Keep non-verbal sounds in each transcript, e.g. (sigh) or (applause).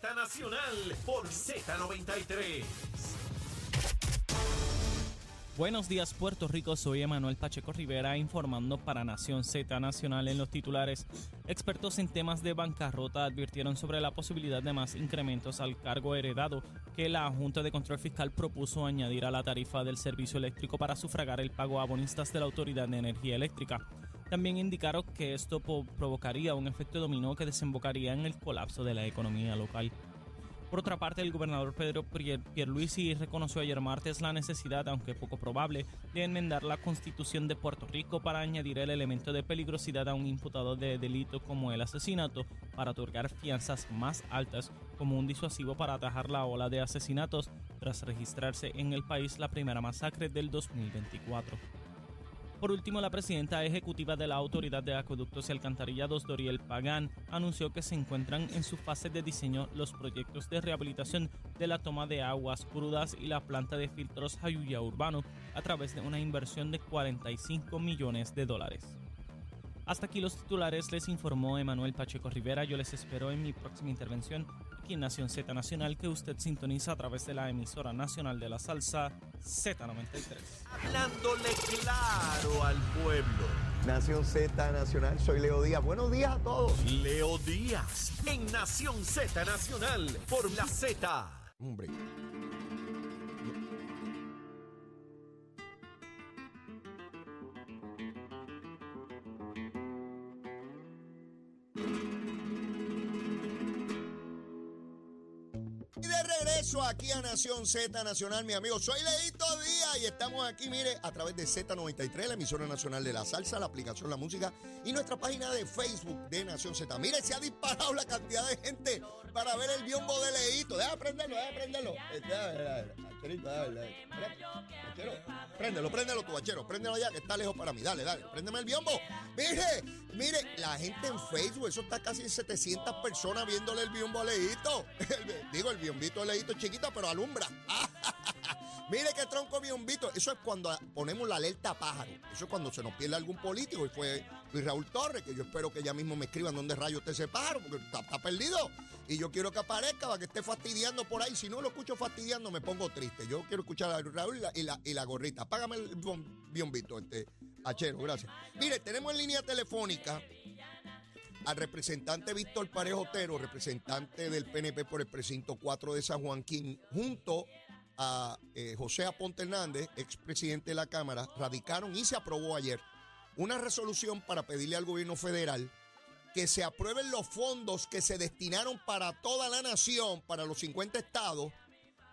Z Nacional por Z93. Buenos días Puerto Rico, soy Emanuel Pacheco Rivera informando para Nación Z Nacional en los titulares. Expertos en temas de bancarrota advirtieron sobre la posibilidad de más incrementos al cargo heredado que la Junta de Control Fiscal propuso añadir a la tarifa del servicio eléctrico para sufragar el pago a abonistas de la Autoridad de Energía Eléctrica. También indicaron que esto provocaría un efecto dominó que desembocaría en el colapso de la economía local. Por otra parte, el gobernador Pedro Pierluisi reconoció ayer martes la necesidad, aunque poco probable, de enmendar la constitución de Puerto Rico para añadir el elemento de peligrosidad a un imputado de delito como el asesinato, para otorgar fianzas más altas como un disuasivo para atajar la ola de asesinatos tras registrarse en el país la primera masacre del 2024. Por último, la presidenta ejecutiva de la Autoridad de Acueductos y Alcantarillados, Doriel Pagán, anunció que se encuentran en su fase de diseño los proyectos de rehabilitación de la toma de aguas crudas y la planta de filtros Jayuya Urbano a través de una inversión de 45 millones de dólares. Hasta aquí los titulares, les informó Emanuel Pacheco Rivera. Yo les espero en mi próxima intervención aquí en Nación Z Nacional, que usted sintoniza a través de la emisora nacional de la salsa Z93. Hablándole claro al pueblo. Nación Z Nacional, soy Leo Díaz. Buenos días a todos. Leo Díaz, en Nación Z Nacional, por la Z. Hombre. Y de regreso aquí a Nación Z Nacional, mi amigo. Soy Leito Díaz y estamos aquí, mire, a través de Z93, la emisora nacional de la salsa, la aplicación La Música y nuestra página de Facebook de Nación Z. Mire, se ha disparado la cantidad de gente para ver el biombo de Leito. Deja prenderlo, deja prenderlo. Préndelo, préndelo tu bachero, préndelo ya que está lejos para mí. Dale, dale, préndeme el biombo. Mire, mire, la gente en Facebook, eso está casi en 700 personas viéndole el biombo a Leito. (laughs) Digo, el biombito es chiquito, pero alumbra. (laughs) Mire qué tronco biombito. Eso es cuando ponemos la alerta pájaro. Eso es cuando se nos pierde algún político. Y fue Luis Raúl Torres, que yo espero que ya mismo me escriban dónde rayo está ese pájaro, porque está, perdido. Y yo quiero que aparezca para que esté fastidiando por ahí. Si no lo escucho fastidiando, me pongo triste. Yo quiero escuchar a Raúl y la, gorrita. Págame el biom- biombito, este, Achero, gracias. Mire, tenemos en línea telefónica al representante Víctor Parejo Otero, representante del PNP por el precinto 4 de San Joaquín, junto a eh, José Aponte Hernández, expresidente de la Cámara, radicaron y se aprobó ayer una resolución para pedirle al gobierno federal que se aprueben los fondos que se destinaron para toda la nación, para los 50 estados,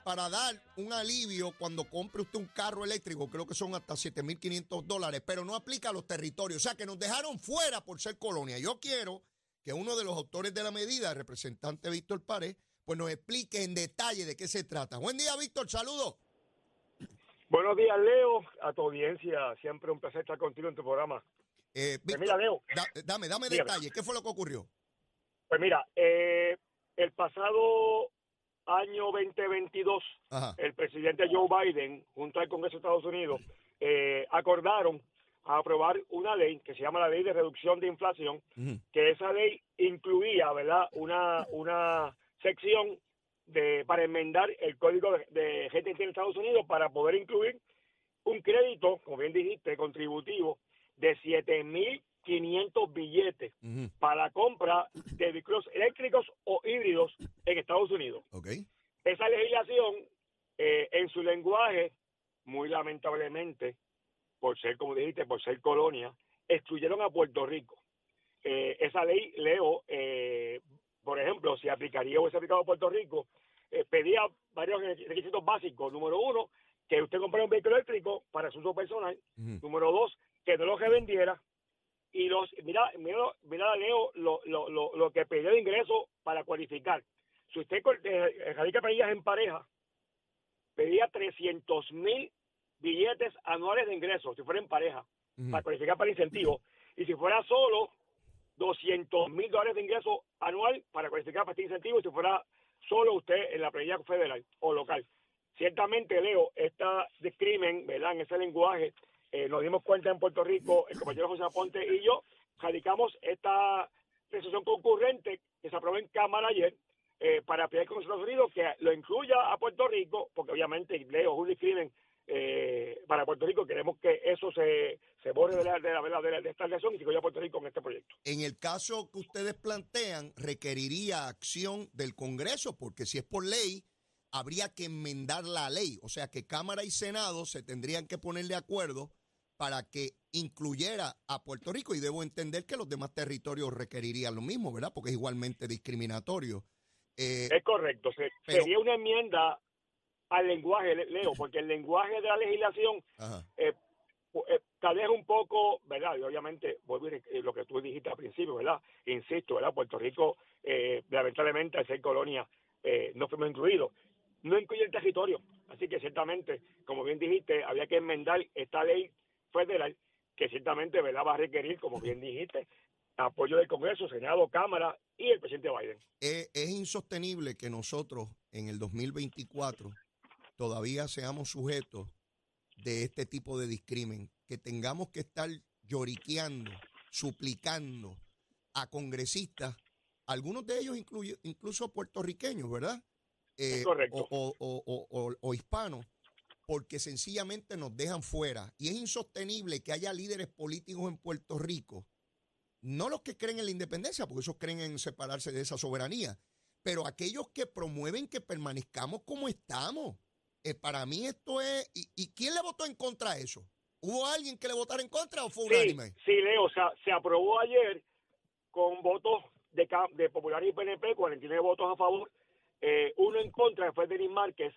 para dar un alivio cuando compre usted un carro eléctrico, creo que son hasta 7.500 dólares, pero no aplica a los territorios. O sea, que nos dejaron fuera por ser colonia. Yo quiero que uno de los autores de la medida, el representante Víctor Pared, pues nos explique en detalle de qué se trata. Buen día, Víctor, saludos. Buenos días, Leo, a tu audiencia. Siempre un placer estar contigo en tu programa. Eh, Pues Víctor, mira, Leo, da- dame, dame detalles. ¿Qué fue lo que ocurrió? pues mira, eh, el pasado año 2022, Ajá. el presidente Joe Biden, junto al Congreso de Estados Unidos, eh, acordaron aprobar una ley que se llama la Ley de Reducción de Inflación, que esa ley incluía, ¿verdad?, una, una sección de para enmendar el código de, de gente en Estados Unidos para poder incluir un crédito, como bien dijiste, contributivo de 7.500 billetes para la compra de vehículos eléctricos o híbridos en Estados Unidos. Ok. Esa legislación, eh, en su lenguaje, muy lamentablemente, por ser, como dijiste, por ser colonia, excluyeron a Puerto Rico. Eh, esa ley, Leo, eh, por ejemplo, si aplicaría o hubiese aplicado a Puerto Rico, pedía varios requisitos básicos. Número uno, que usted comprara un vehículo eléctrico para su uso personal. Número dos, que no lo revendiera. Y los, mira, mira, mira Leo, lo, lo, lo, lo que pedía de ingreso para cualificar. Si usted eh, radica pedías en pareja, pedía 300 mil billetes anuales de ingresos, si fuera en pareja, para cualificar para incentivos. Y si fuera solo, 200 mil dólares de ingreso anual para cualificar para este incentivo, si fuera solo usted en la planilla federal o local. Ciertamente, Leo, esta discrimen, ¿verdad? En ese lenguaje, eh, nos dimos cuenta en Puerto Rico, el compañero José Aponte y yo, radicamos esta resolución concurrente que se aprobó en Cámara ayer, eh, para pelear con Estados Unidos que lo incluya a Puerto Rico, porque obviamente leo discrimen eh, para Puerto Rico. Queremos que eso se, se borre de, la, de, la, de, de esta relación y que incluya a Puerto Rico en este proyecto. En el caso que ustedes plantean, requeriría acción del Congreso, porque si es por ley, habría que enmendar la ley. O sea que Cámara y Senado se tendrían que poner de acuerdo para que incluyera a Puerto Rico y debo entender que los demás territorios requerirían lo mismo, ¿verdad? Porque es igualmente discriminatorio. Eh, es correcto, Se, pero, sería una enmienda al lenguaje, Leo, (laughs) porque el lenguaje de la legislación eh, eh, tal vez un poco, ¿verdad? Y obviamente, vuelvo a lo que tú dijiste al principio, ¿verdad? Insisto, ¿verdad? Puerto Rico, eh, lamentablemente, al ser colonia, eh, no fuimos incluidos. No incluye el territorio. Así que ciertamente, como bien dijiste, había que enmendar esta ley federal que ciertamente ¿verdad? va a requerir, como bien dijiste, apoyo del Congreso, Senado, Cámara y el presidente Biden. Es, es insostenible que nosotros en el 2024 todavía seamos sujetos de este tipo de discrimen, que tengamos que estar lloriqueando, suplicando a congresistas, algunos de ellos incluye, incluso puertorriqueños, ¿verdad? Eh, correcto. O, o, o, o, hispanos, porque sencillamente nos dejan fuera. Y es insostenible que haya líderes políticos en Puerto Rico, no los que creen en la independencia, porque esos creen en separarse de esa soberanía, pero aquellos que promueven que permanezcamos como estamos. Eh, para mí esto es... ¿y, ¿y, quién le votó en contra de eso? ¿Hubo alguien que le votara en contra o fue unánime? Sí, sí Leo, o sea, se aprobó ayer con votos de, de Popular y PNP, 49 votos a favor, eh, uno en contra, fue Denis Márquez,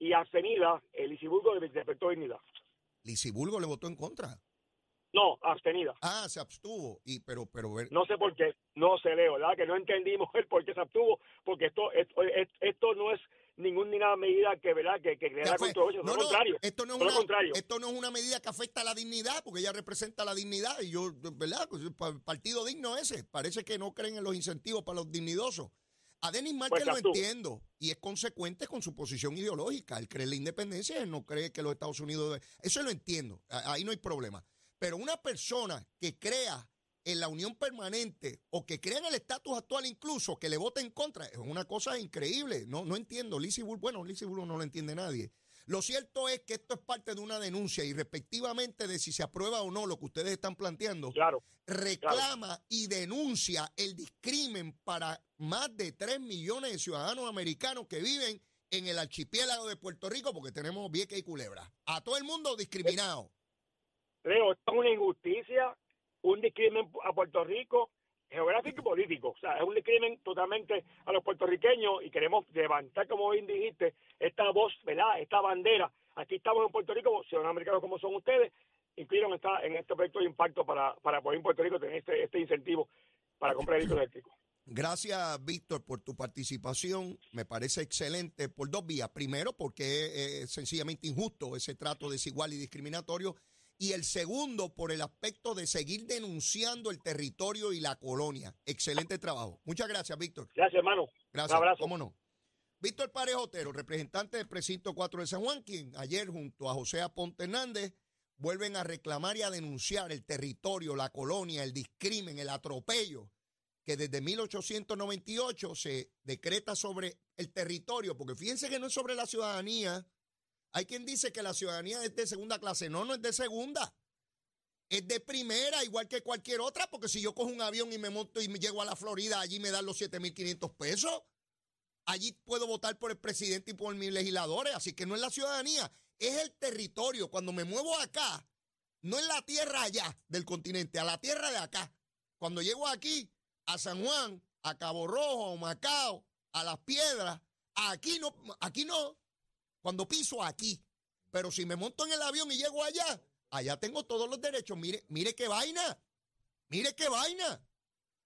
y abstenida el Lisiburgo de Respecto de Dignidad. ¿Lisiburgo le votó en contra? No, abstenida. Ah, se abstuvo. Y, pero, pero, no sé por qué, no sé, Leo, ¿verdad? Que no entendimos el por qué se abstuvo, porque esto, esto, esto no es ninguna medida que verdad que, que crea controversia, no, no, contrario. Esto no, es una, contrario. esto no es una medida que afecta a la dignidad, porque ella representa la dignidad, y yo, ¿verdad? Pues, partido digno ese, parece que no creen en los incentivos para los dignidosos. A Denis Márquez pues, lo entiendo y es consecuente con su posición ideológica. Él cree en la independencia, él no cree que los Estados Unidos... Eso lo entiendo, ahí no hay problema. Pero una persona que crea en la unión permanente o que crea en el estatus actual incluso, que le vote en contra, es una cosa increíble. No, no entiendo. Lizzie Bull, bueno, Lizzie Bull no lo entiende nadie. Lo cierto es que esto es parte de una denuncia y respectivamente de si se aprueba o no lo que ustedes están planteando, claro, reclama claro. y denuncia el discrimen para más de 3 millones de ciudadanos americanos que viven en el archipiélago de Puerto Rico porque tenemos Vieques y Culebra. A todo el mundo discriminado. Leo, esto es una injusticia, un discrimen a Puerto Rico geográfico y político. O sea, es un discrimen totalmente a los puertorriqueños y queremos levantar, como bien dijiste, esta voz, ¿verdad? Esta bandera. Aquí estamos en Puerto Rico, ciudadanos americanos como son ustedes, incluyeron esta, en este proyecto de impacto para, para poder en Puerto Rico tener este, este incentivo para comprar vehículos eléctricos. Gracias, Víctor, por tu participación. Me parece excelente por dos vías. Primero, porque es sencillamente injusto ese trato desigual y discriminatorio y el segundo por el aspecto de seguir denunciando el territorio y la colonia. Excelente trabajo. Muchas gracias, Víctor. Gracias, hermano. Gracias. Un abrazo. ¿Cómo no? Víctor Parejotero, representante del precinto 4 de San Juan, quien ayer junto a José Aponte Hernández vuelven a reclamar y a denunciar el territorio, la colonia, el discrimen, el atropello que desde 1898 se decreta sobre el territorio, porque fíjense que no es sobre la ciudadanía, hay quien dice que la ciudadanía es de segunda clase. No, no es de segunda. Es de primera, igual que cualquier otra, porque si yo cojo un avión y me monto y me llego a la Florida, allí me dan los 7.500 pesos. Allí puedo votar por el presidente y por mis legisladores. Así que no es la ciudadanía, es el territorio. Cuando me muevo acá, no es la tierra allá del continente, a la tierra de acá. Cuando llego aquí, a San Juan, a Cabo Rojo, a Macao, a Las Piedras, aquí no, aquí no, cuando piso aquí. Pero si me monto en el avión y llego allá, allá tengo todos los derechos. Mire, mire qué vaina. Mire qué vaina.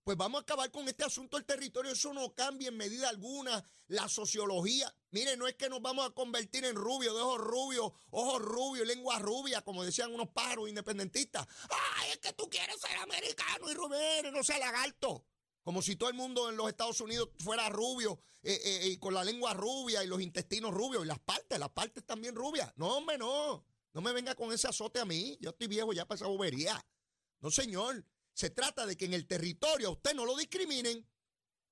Pues vamos a acabar con este asunto del territorio. Eso no cambia en medida alguna la sociología. Mire, no es que nos vamos a convertir en rubio, de ojos rubios, ojos rubios, lengua rubia, como decían unos pájaros independentistas. Ay, es que tú quieres ser americano y rubio, no sea lagarto. Como si todo el mundo en los Estados Unidos fuera rubio eh, eh, y con la lengua rubia y los intestinos rubios y las partes, las partes también rubias. No, hombre, no. No me venga con ese azote a mí. Yo estoy viejo ya para esa bobería. No, señor. Se trata de que en el territorio a usted no lo discriminen.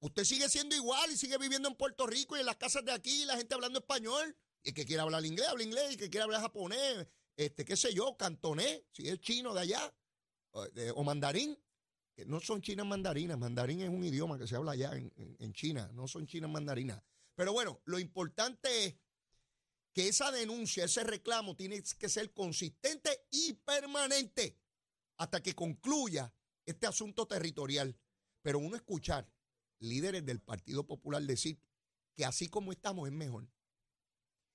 Usted sigue siendo igual y sigue viviendo en Puerto Rico y en las casas de aquí, la gente hablando español. Y el que quiera hablar inglés, habla inglés. Y el que quiera hablar japonés, este, qué sé yo, cantonés, si es chino de allá, o mandarín. No son chinas mandarinas. Mandarín es un idioma que se habla allá en, en- en China. No son chinas mandarinas. Pero bueno, lo importante es que esa denuncia, ese reclamo tiene que ser consistente y permanente hasta que concluya este asunto territorial. Pero uno escuchar líderes del Partido Popular decir que así como estamos es mejor.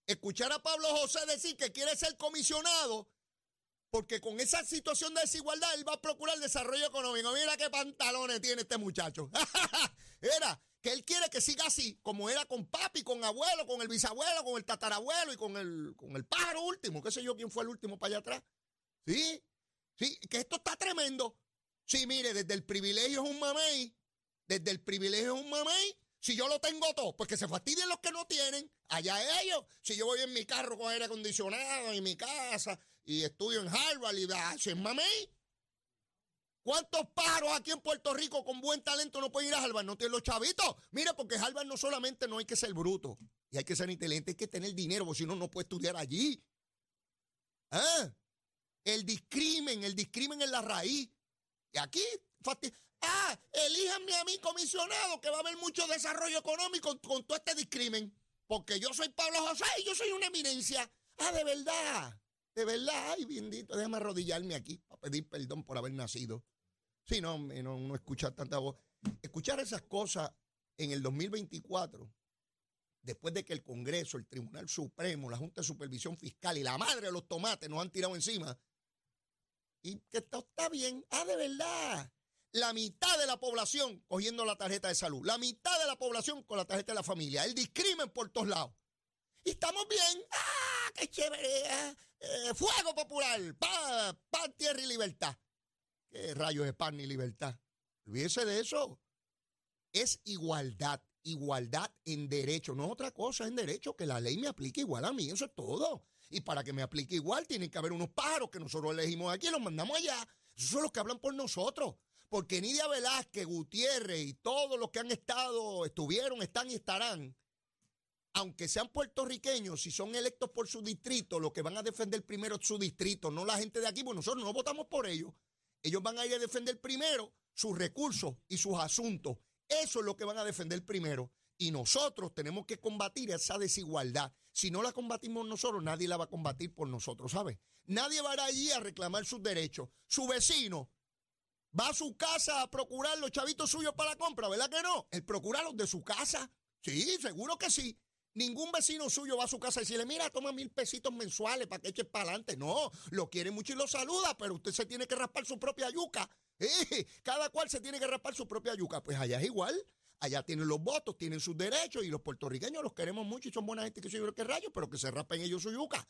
Escuchar a Pablo José decir que quiere ser comisionado porque con esa situación de desigualdad él va a procurar desarrollo económico. Mira qué pantalones tiene este muchacho. (laughs) Era que él quiere que siga así, como era con papi, con abuelo, con el bisabuelo, con el tatarabuelo y con el, con el pájaro último. ¿Qué sé yo quién fue el último para allá atrás? Sí, sí, que esto está tremendo. Sí, mire, desde el privilegio es un mamey. Desde el privilegio es un mamey. Si yo lo tengo todo, pues que se fastidien los que no tienen. Allá ellos. Si yo voy en mi carro con aire acondicionado, en mi casa, y estudio en Harvard, y es mamey. ¿Cuántos paros aquí en Puerto Rico con buen talento no pueden ir a Harvard? No tienen los chavitos. Mira, porque Harvard no solamente no hay que ser bruto y hay que ser inteligente, hay que tener dinero, porque si no, no puede estudiar allí. ¿Ah? El discrimen, el discrimen en la raíz. Y aquí, ah, elíjanme a mí comisionado, que va a haber mucho desarrollo económico con todo este discrimen. Porque yo soy Pablo José y yo soy una eminencia. Ah, de verdad, de verdad. Ay, bendito, déjame arrodillarme aquí para pedir perdón por haber nacido. Sí, no, no, no escuchar tanta voz. Escuchar esas cosas en el 2024, después de que el Congreso, el Tribunal Supremo, la Junta de Supervisión Fiscal y la madre de los tomates nos han tirado encima, y que esto está bien. Ah, de verdad. La mitad de la población cogiendo la tarjeta de salud. La mitad de la población con la tarjeta de la familia. El discrimen por todos lados. Y estamos bien. ¡Ah, qué chévere! eh, fuego popular. Paz, paz, tierra y libertad. ¿Qué rayos es paz ni libertad? Olvídese de eso. Es igualdad. Igualdad en derecho. No es otra cosa, en derecho. Que la ley me aplique igual a mí. Eso es todo. Y para que me aplique igual, tienen que haber unos pájaros que nosotros elegimos aquí y los mandamos allá. Esos son los que hablan por nosotros. Porque Nidia Velázquez, Gutiérrez y todos los que han estado, estuvieron, están y estarán, aunque sean puertorriqueños, si son electos por su distrito, lo que van a defender primero es su distrito, no la gente de aquí, porque nosotros no votamos por ellos. Ellos van a ir a defender primero sus recursos y sus asuntos. Eso es lo que van a defender primero. Y nosotros tenemos que combatir esa desigualdad. Si no la combatimos nosotros, nadie la va a combatir por nosotros, ¿sabes? Nadie va a ir allí a reclamar sus derechos. Su vecino va a su casa a procurar los chavitos suyos para la compra, ¿verdad que no? El procurar los de su casa. Sí, seguro que sí. Ningún vecino suyo va a su casa y decirle, mira, toma mil pesitos mensuales para que eches para adelante. No, lo quiere mucho y lo saluda, pero usted se tiene que raspar su propia yuca. (laughs) Eh, Cada cual se tiene que raspar su propia yuca. Pues allá es igual. Allá tienen los votos, tienen sus derechos y los puertorriqueños los queremos mucho y son buena gente que yo que rayos, pero que se raspen ellos su yuca.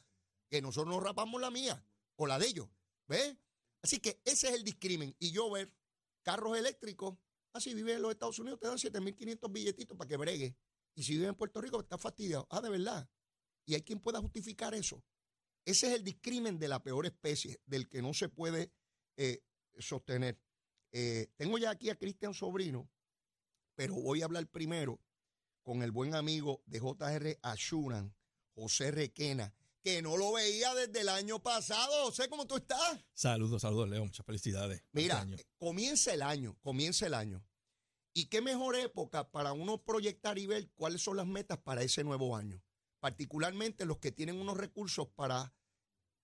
Que nosotros nos rapamos la mía o la de ellos. ¿Ves? Así que ese es el discrimen. Y yo ver carros eléctricos, así vive en los Estados Unidos, te dan 7.500 billetitos para que bregue. Y si vive en Puerto Rico, está fastidiado. Ah, de verdad. Y hay quien pueda justificar eso. Ese es el discrimen de la peor especie, del que no se puede eh, sostener. Eh, tengo ya aquí a Cristian Sobrino, pero voy a hablar primero con el buen amigo de JR Ashuran, José Requena, que no lo veía desde el año pasado. José, ¿cómo tú estás? Saludos, saludos, Leo. Muchas felicidades. Mira, Este comienza el año, comienza el año. Y qué mejor época para uno proyectar y ver cuáles son las metas para ese nuevo año. Particularmente los que tienen unos recursos para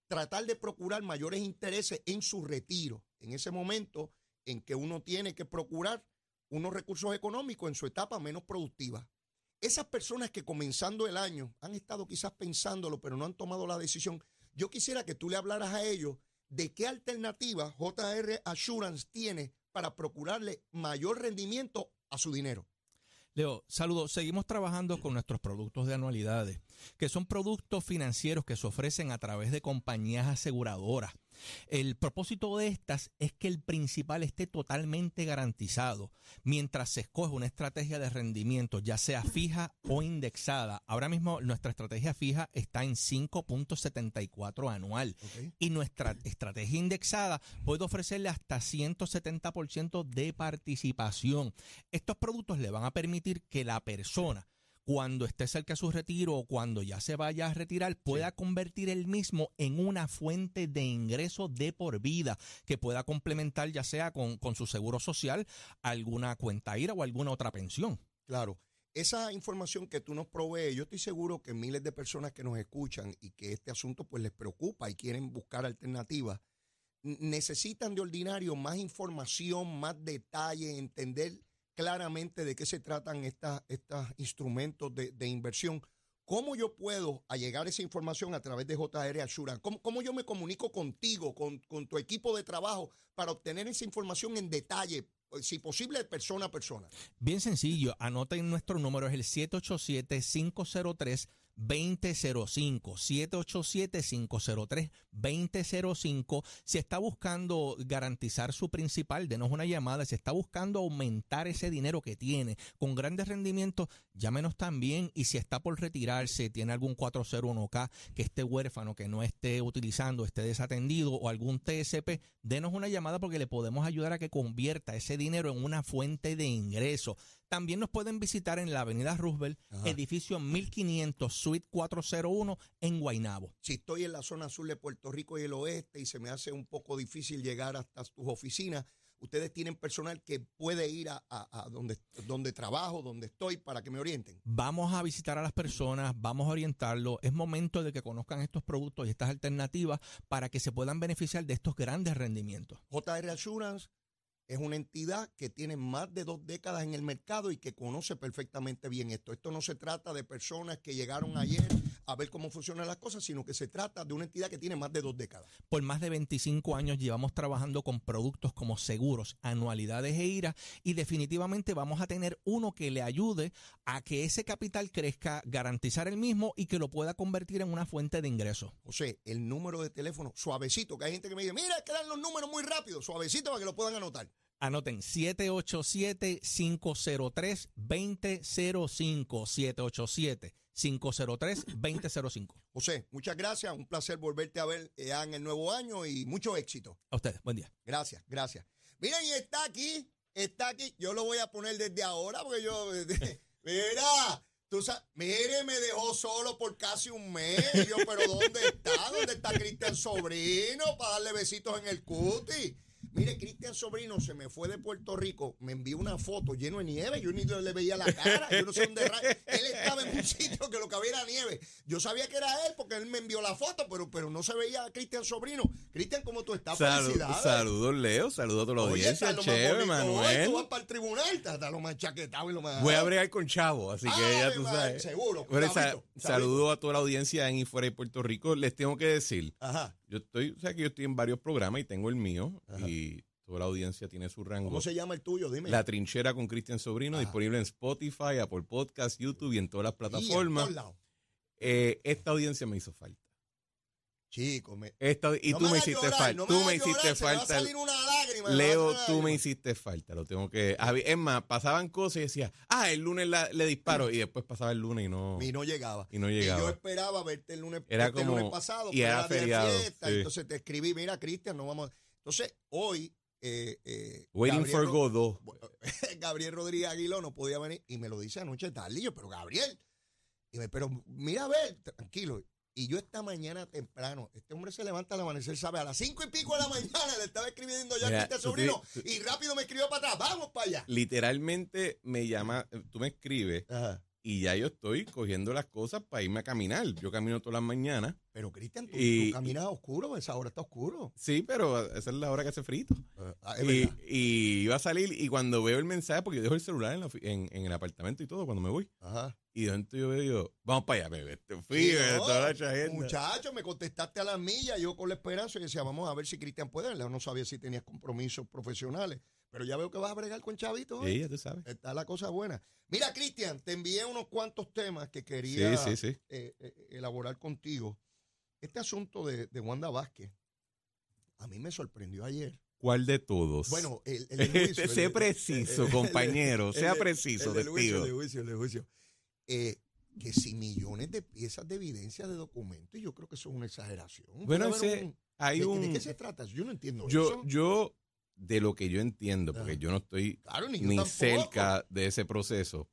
tratar de procurar mayores intereses en su retiro, en ese momento en que uno tiene que procurar unos recursos económicos en su etapa menos productiva. Esas personas que comenzando el año han estado quizás pensándolo, pero no han tomado la decisión, yo quisiera que tú le hablaras a ellos de qué alternativa JR Assurance tiene para procurarle mayor rendimiento a su dinero. Leo, saludos. Seguimos trabajando con nuestros productos de anualidades, que son productos financieros que se ofrecen a través de compañías aseguradoras. El propósito de estas es que el principal esté totalmente garantizado mientras se escoge una estrategia de rendimiento, ya sea fija o indexada. Ahora mismo nuestra estrategia fija está en 5.74 anual y nuestra estrategia indexada puede ofrecerle hasta 170% de participación. Estos productos le van a permitir que la persona cuando esté cerca de su retiro o cuando ya se vaya a retirar, pueda convertir el mismo en una fuente de ingreso de por vida que pueda complementar ya sea con, con su seguro social, alguna cuenta IRA o alguna otra pensión. Claro. Esa información que tú nos provees, yo estoy seguro que miles de personas que nos escuchan y que este asunto pues les preocupa y quieren buscar alternativas, necesitan de ordinario más información, más detalle, entender claramente de qué se tratan estos instrumentos de, inversión. ¿Cómo yo puedo allegar esa información a través de JR Assurance? ¿Cómo, cómo yo me comunico contigo, con, con tu equipo de trabajo, para obtener esa información en detalle, si posible, persona a persona? Bien sencillo, anoten nuestro número, es el 787-503. 2005 787-503-2005 si está buscando garantizar su principal denos una llamada. Si está buscando aumentar ese dinero que tiene con grandes rendimientos llámenos también. Y si está por retirarse tiene algún 401k que esté huérfano que no esté utilizando esté desatendido o algún TSP denos una llamada porque le podemos ayudar a que convierta ese dinero en una fuente de ingreso también nos pueden visitar en la avenida Roosevelt, Ajá. edificio 1500, suite 401 en Guaynabo. si estoy en la zona sur de Puerto Rico y el oeste y se me hace un poco difícil llegar hasta tus oficinas, ustedes tienen personal que puede ir a, a- a donde, donde trabajo, donde estoy, para que me orienten. Vamos a visitar a las personas, vamos a orientarlos. Es momento de que conozcan estos productos y estas alternativas para que se puedan beneficiar de estos grandes rendimientos. JR Assurance es una entidad que tiene más de dos décadas en el mercado y que conoce perfectamente bien esto. Esto no se trata de personas que llegaron ayer a ver cómo funcionan las cosas, sino que se trata de una entidad que tiene más de dos décadas. Por más de 25 años llevamos trabajando con productos como seguros, anualidades e IRA y definitivamente vamos a tener uno que le ayude a que ese capital crezca, garantizar el mismo y que lo pueda convertir en una fuente de ingresos. José, el número de teléfono, suavecito, que hay gente que me dice, mira, es que dan los números muy rápido, suavecito para que lo puedan anotar. Anoten 787-503-2005. 787-503-2005. José, muchas gracias, un placer volverte a ver eh, ya en el nuevo año y mucho éxito. A ustedes, buen día. Gracias, gracias. Miren, y está aquí, está aquí. Yo lo voy a poner desde ahora porque yo. (laughs) Mira, tú sabes, mire, me dejó solo por casi un mes. Y Yo, pero ¿dónde está? ¿Dónde está Cristian Sobrino para darle besitos en el cuti? Mire, Cristian Sobrino se me fue de Puerto Rico, me envió una foto lleno de nieve, yo ni le veía la cara, yo no sé dónde ra- Él estaba en un sitio que lo que había era nieve. Yo sabía que era él porque él me envió la foto, pero, pero no se veía a Cristian Sobrino. Cristian, ¿cómo tú estás? Salu- Felicidades. saludos, Leo. Saludos a toda la Oye, audiencia. Chévere, hoy, Manuel. Tú vas para el tribunal, está, lo más chaquetado y lo más. Voy a bregar con Chavo, así que ya tú madre, sabes. seguro, saludos a toda la audiencia en y fuera de Puerto Rico. Les tengo que decir, Ajá. Yo estoy, o sea que yo estoy en varios programas y tengo el mío Ajá. y toda la audiencia tiene su rango. ¿Cómo se llama el tuyo? Dime. La trinchera con Cristian Sobrino, Ajá. disponible en Spotify, Apple Podcast, YouTube y en todas las plataformas. Eh, esta audiencia me hizo falta. Chico, me. Esta- y no tú me hagas hiciste llorar, falta. no me tú me hiciste llorar, me va a falta. Leo, tú me hiciste falta, lo tengo que... Es más, pasaban cosas y decía, ah, el lunes la- le disparo y después pasaba el lunes y no, Y no llegaba. y no Y yo llegaba. esperaba verte el lunes, Era el como- lunes pasado, y era feriado, fiesta, sí. entonces te escribí, mira, Cristian, no vamos. Entonces, hoy. Eh, eh, Waiting Gabriel for Godot. (laughs) Gabriel Rodríguez Aguiló no podía venir y me lo dice anoche tarde. Y yo, pero Gabriel, y me, pero mira, a ver, tranquilo. Y yo esta mañana temprano, este hombre se levanta al amanecer, sabe, a las cinco y pico de la mañana le estaba escribiendo ya a este tú sobrino y rápido me escribió para atrás, vamos para allá. Literalmente me llama, tú me escribes Ajá. y ya yo estoy cogiendo las cosas para irme a caminar. Yo camino todas las mañanas. Pero Cristian, tú, Y- tú caminas oscuro, esa hora está oscuro. Sí, pero esa es la hora que hace frito. Ah, Y, iba a salir y cuando veo el mensaje, porque yo dejo el celular en, la en el apartamento y todo cuando me voy. Ajá. Y de momento yo veo, yo, vamos para allá, bebé. Te fui, Sí, bebé, no, toda la. Muchacho, me contestaste a las millas, yo con la esperanza y decía, vamos a ver si Cristian puede. No sabía si tenías compromisos profesionales, pero ya veo que vas a bregar con Chavito. Sí, ya tú sabes. Está la cosa buena. Mira, Cristian, te envié unos cuantos temas que quería Sí, sí, sí. eh, eh, elaborar contigo. Este asunto de, de Wanda Vázquez, a mí me sorprendió ayer. ¿Cuál de todos? Bueno, el, el del (laughs) juicio, el sé de- preciso, el- compañero, sea de- preciso, el del juicio, testigo. el del juicio, el del juicio. Eh, que si millones de piezas de evidencia de documentos, yo creo que eso es una exageración. Bueno, ese- un- Hay ¿de, un... de qué se trata? Yo no entiendo Yo, eso. yo, de lo que yo entiendo, porque yo no estoy claro, ni, cerca de ese proceso.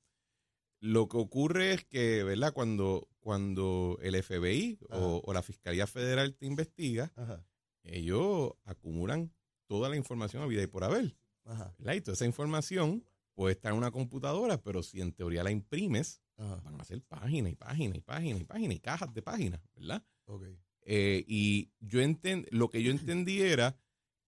Lo que ocurre es que, ¿verdad? Cuando, cuando el FBI o, o la Fiscalía Federal te investiga, Ajá, ellos acumulan toda la información a vida y por haber. ajá, ¿verdad? Y toda esa información puede estar en una computadora, pero si en teoría la imprimes, ajá. van a ser páginas y páginas y páginas y páginas y cajas de páginas, ¿verdad? Ok. Eh, y yo enten- lo que yo entendí era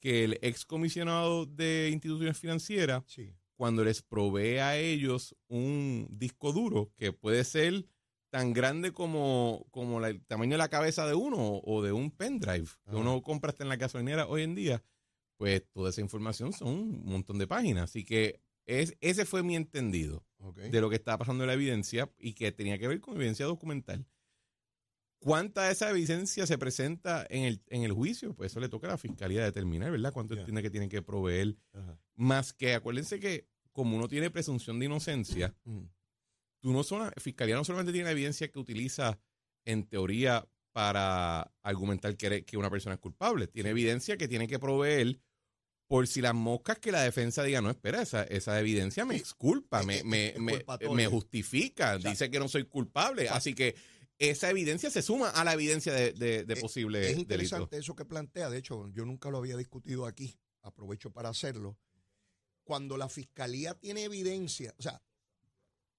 que el excomisionado de instituciones financieras, Sí. cuando les provee a ellos un disco duro que puede ser tan grande como, como la- el tamaño de la cabeza de uno o de un pendrive que uno compra hasta en la gasolinera hoy en día, pues toda esa información son un montón de páginas. Así que es, ese fue mi entendido de lo que estaba pasando en la evidencia y que tenía que ver con evidencia documental. ¿Cuánta de esa evidencia se presenta en el, en el juicio? Pues eso le toca a la fiscalía determinar, ¿verdad? ¿Cuánto Ya. entiende que tienen que proveer? Ajá. Más que, acuérdense que como uno tiene presunción de inocencia, Mm. tú no sola- fiscalía no solamente tiene la evidencia que utiliza en teoría para argumentar que, que una persona es culpable, tiene evidencia que tiene que proveer por si las moscas que la defensa diga, no, espera, esa, esa evidencia me exculpa, me, me, me- justifica, dice que no soy culpable. Así que esa evidencia se suma a la evidencia de, de, de Eh, posible Es delito. interesante eso que plantea. De hecho, yo nunca lo había discutido aquí. Aprovecho para hacerlo. Cuando la fiscalía tiene evidencia, o sea,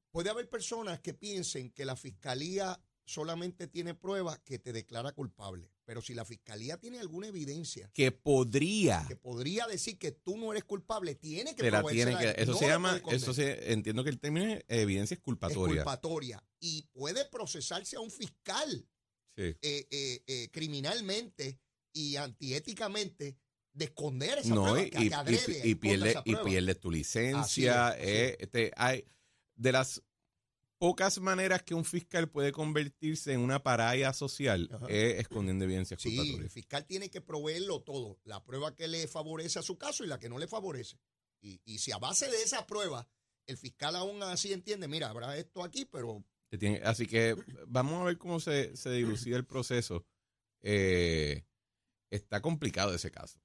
puede haber personas que piensen que la fiscalía solamente tiene pruebas que te declara culpable. Pero si la fiscalía tiene alguna evidencia Que podría, que podría decir que tú no eres culpable, tiene que la tiene que, eso No se llama, eso se, entiendo que el término es evidencia es exculpatoria. culpatoria y puede procesarse a un fiscal Sí. eh, eh, eh, criminalmente y antiéticamente de esconder esa No, prueba, y, que, y- que y- pierde, esa y pierdes tu licencia. es, eh, este, hay, de las pocas maneras que un fiscal puede convertirse en una paraya social Ajá. es escondiendo evidencia Sí, el fiscal tiene que proveerlo todo, la prueba que le favorece a su caso y la que no le favorece. Y, y si a base de esa prueba el fiscal aún así entiende, mira, habrá esto aquí, pero tiene- así que vamos a ver cómo se, se dilucida el proceso. Eh, está complicado ese caso.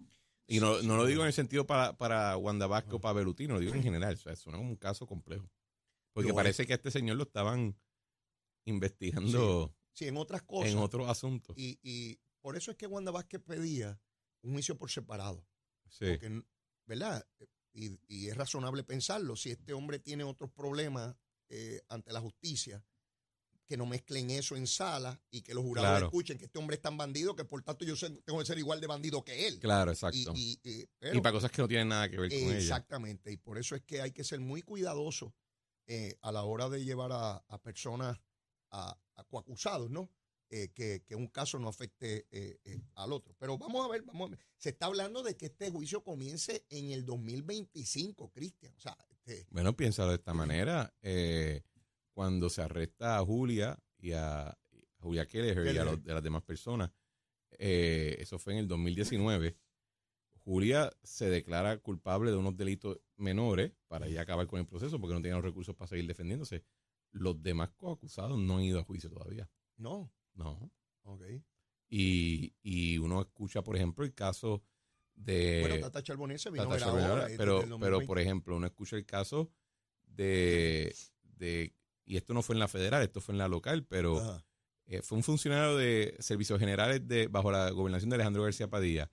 Y no, no lo digo en el sentido para, para Wanda Vázquez o para Belutino, lo digo en general. O sea, suena como un caso complejo. Porque parece que a este señor lo estaban investigando sí, en otras cosas. en otros asuntos. Y, y por eso es que Wanda Vázquez pedía un juicio por separado. Sí. Porque, ¿verdad? Y, y es razonable pensarlo. Si este hombre tiene otros problemas eh, ante la justicia, que no mezclen eso en sala y que los jurados Claro. escuchen que este hombre es tan bandido que por tanto yo tengo que ser igual de bandido que él. Claro, exacto. Y, y- y- pero- para cosas que no tienen nada que ver con ella. exactamente. Y por eso es que hay que ser muy cuidadoso eh, a la hora de llevar a, a personas a, a coacusados, ¿no? Eh, que, que un caso no afecte eh, eh, al otro. Pero vamos a ver, vamos a ver. Se está hablando de que este juicio comience en el 2025, Cristian. O sea, este, Bueno, piénsalo de esta manera. eh, cuando se arresta a Julia y a, a Julia Kelleher y a los- de las demás personas, eh, eso fue en el 2019. Julia se declara culpable de unos delitos menores para ya acabar con el proceso porque no tenía los recursos para seguir defendiéndose. Los demás coacusados no han ido a juicio todavía. no. No. Ok. Y, y uno escucha, por ejemplo, el caso de... bueno, Tata Charbonese vino Tata Charbonnier, ahora, este, pero, del pero 2020. por ejemplo, uno escucha el caso de, de, y esto no fue en la federal, esto fue en la local, pero eh, fue un funcionario de servicios generales de, bajo la gobernación de Alejandro García Padilla.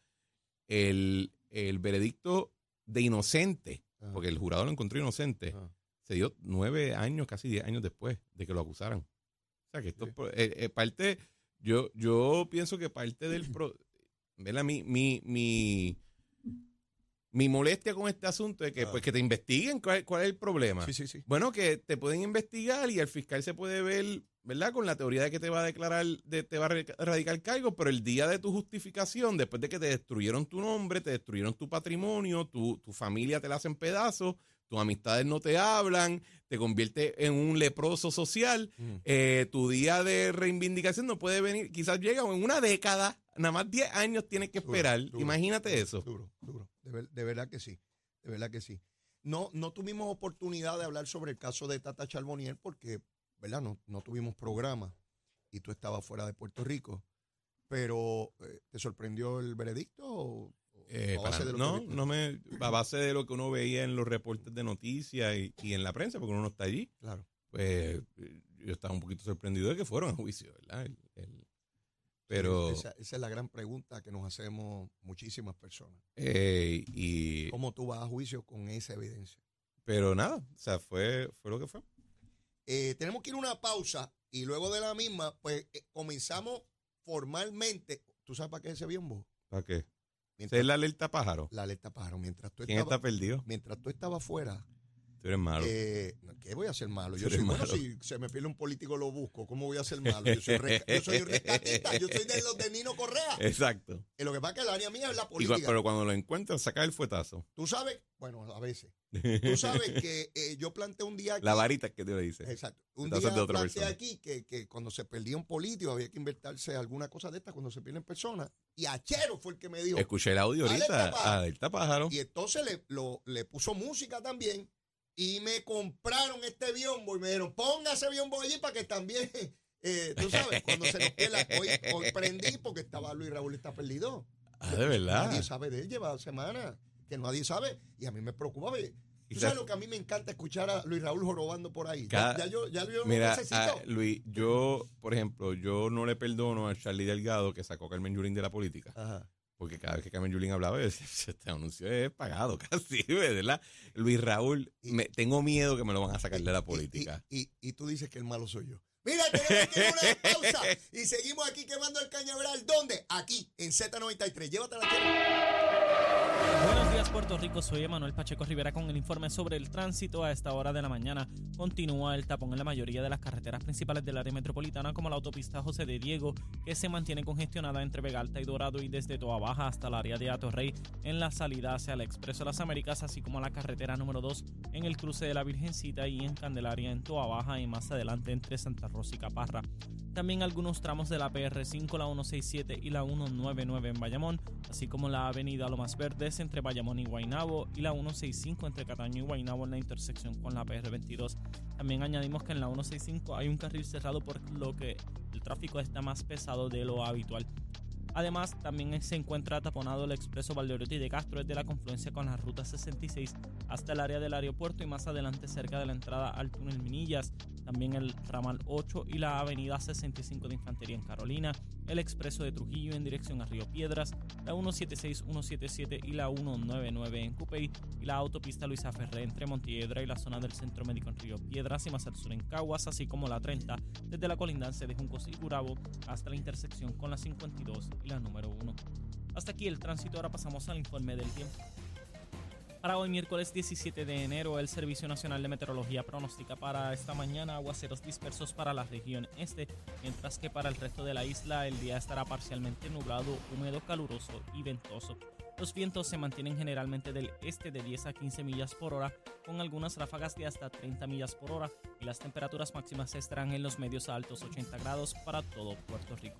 El, el veredicto de inocente, Ajá. porque el jurado lo encontró inocente, Ajá. se dio nueve años, casi diez años después de que lo acusaran. O sea, que esto Sí. eh, eh, parte, yo, yo pienso que parte del... Pro, ¿verdad? Mi, mi, mi, mi molestia con este asunto es que, Ah. pues, que te investiguen cuál, cuál es el problema. Sí, sí, sí. Bueno, que te pueden investigar y el fiscal se puede ver, ¿verdad? Con la teoría de que te va a declarar, de, te va a radicar cargo, pero el día de tu justificación, después de que te destruyeron tu nombre, te destruyeron tu patrimonio, tu, tu familia te la hacen pedazos, tus amistades no te hablan, te convierte en un leproso social, Mm. eh, tu día de reivindicación no puede venir, quizás llega en una década, nada más 10 años tienes que esperar, duro, imagínate duro, eso. Duro, duro. De, ver- de verdad que sí. De verdad que sí. No, no tuvimos oportunidad de hablar sobre el caso de Tata Charbonier porque, ¿verdad? No, no tuvimos programa y tú estabas fuera de Puerto Rico. Pero, eh, ¿te sorprendió el veredicto? O, o Eh, a base para- de lo no, que no me, a base de lo que uno veía en los reportes de noticias y, y en la prensa, porque uno no está allí, Claro. pues yo estaba un poquito sorprendido de que fueron a juicio, ¿verdad? El- el- pero, Esa, esa es la gran pregunta que nos hacemos muchísimas personas. eh, y, ¿Cómo tú vas a juicio con esa evidencia? pero nada, o sea, fue, fue lo que fue. Eh, tenemos que ir a una pausa y luego de la misma, pues eh, comenzamos formalmente. ¿Tú sabes para qué es ese biombo? ¿Para qué? ¿Esa Mientras, es la alerta pájaro? la alerta pájaro. Mientras tú ¿Quién está estabas, perdido? mientras tú estabas fuera, Tú eres malo. eh, ¿qué voy a hacer malo? Yo soy eres bueno, malo. si se me pierde un político lo busco. ¿Cómo voy a ser malo? Yo soy, resca- yo soy un rescatista, yo soy de los de Nino Correa. Exacto. Y lo que pasa es que el área mía es la Y política. pero cuando lo encuentran, saca el fuetazo. Tú sabes, bueno, a veces. Tú (laughs) sabes que eh, yo planteé un día aquí. La varita que te lo dice. Exacto. Un día planteé persona. aquí que, que cuando se perdía un político había que inventarse alguna cosa de esta cuando se pierden personas. Y Achero fue el que me dijo. Escuché el audio ahorita. Alerta pájaro. Alerta pájaro. Y entonces le, lo- le puso música también. Y me compraron este biombo y me dijeron, ponga ese biombo allí para que también, (laughs) eh, tú sabes, cuando se nos pierda. Hoy, hoy prendí porque estaba Luis Raúl está perdido. Ah, de verdad. Nadie sabe de él, lleva semanas que nadie sabe. Y a mí me preocupa. ¿Tú sabes lo que a mí me encanta escuchar a Luis Raúl jorobando por ahí? Ya- Cada- ya, yo, ya yo no Mira, necesito. a- Luis, yo, por ejemplo, yo no le perdono a Charlie Delgado que sacó a Carmen Yulín de la política. Ajá. Porque cada vez que Carmen Yulín hablaba, yo decía, este anuncio es pagado (laughs) casi, ¿verdad? Luis Raúl, Y- me, tengo miedo que me lo van a sacar de la política. Y, y- tú dices que el malo soy yo. Mira, tenemos que ir una (laughs) pausa y seguimos aquí quemando el cañaveral. ¿Dónde? Aquí, en Z93. Llévatela, Puerto Rico, soy Emanuel Pacheco Rivera con el informe sobre el tránsito a esta hora de la mañana. Continúa el tapón en la mayoría de las carreteras principales del área metropolitana como la autopista José de Diego que se mantiene congestionada entre Vega Alta y Dorado y desde Toa Baja hasta el área de Atorrey en la salida hacia el Expreso las Américas así como la carretera número 2 en el cruce de la Virgencita y en Candelaria en Toa Baja y más adelante entre Santa Rosa y Caparra. También algunos tramos de la PR5, la 167 y la 199 en Bayamón, así como la avenida Lomas Verdes entre Bayamón y Guaynabo y la 165 entre Cataño y Guaynabo en la intersección con la PR22. También añadimos que en la 165 hay un carril cerrado por lo que el tráfico está más pesado de lo habitual. Además, también se encuentra taponado el expreso Valdeoriotti de Castro desde la confluencia con la ruta 66 hasta el área del aeropuerto y más adelante cerca de la entrada al túnel Minillas, también el ramal 8 y la avenida 65 de Infantería en Carolina, el expreso de Trujillo en dirección a Río Piedras, la 176, 177 y la 199 en Cupey y la autopista Luisa Ferré entre Montiedra y la zona del Centro Médico en Río Piedras y más al sur en Caguas, así como la 30 desde la colindancia de Juncos y Gurabo hasta la intersección con la 52 y la número 1. Hasta aquí el tránsito, ahora pasamos al informe del tiempo. Para hoy, miércoles 17 de enero, el Servicio Nacional de Meteorología pronostica para esta mañana aguaceros dispersos para la región este, mientras que para el resto de la isla el día estará parcialmente nublado, húmedo, caluroso y ventoso. Los vientos se mantienen generalmente del este de 10 a 15 millas por hora, con algunas ráfagas de hasta 30 millas por hora, y las temperaturas máximas estarán en los medios a altos 80 grados para todo Puerto Rico.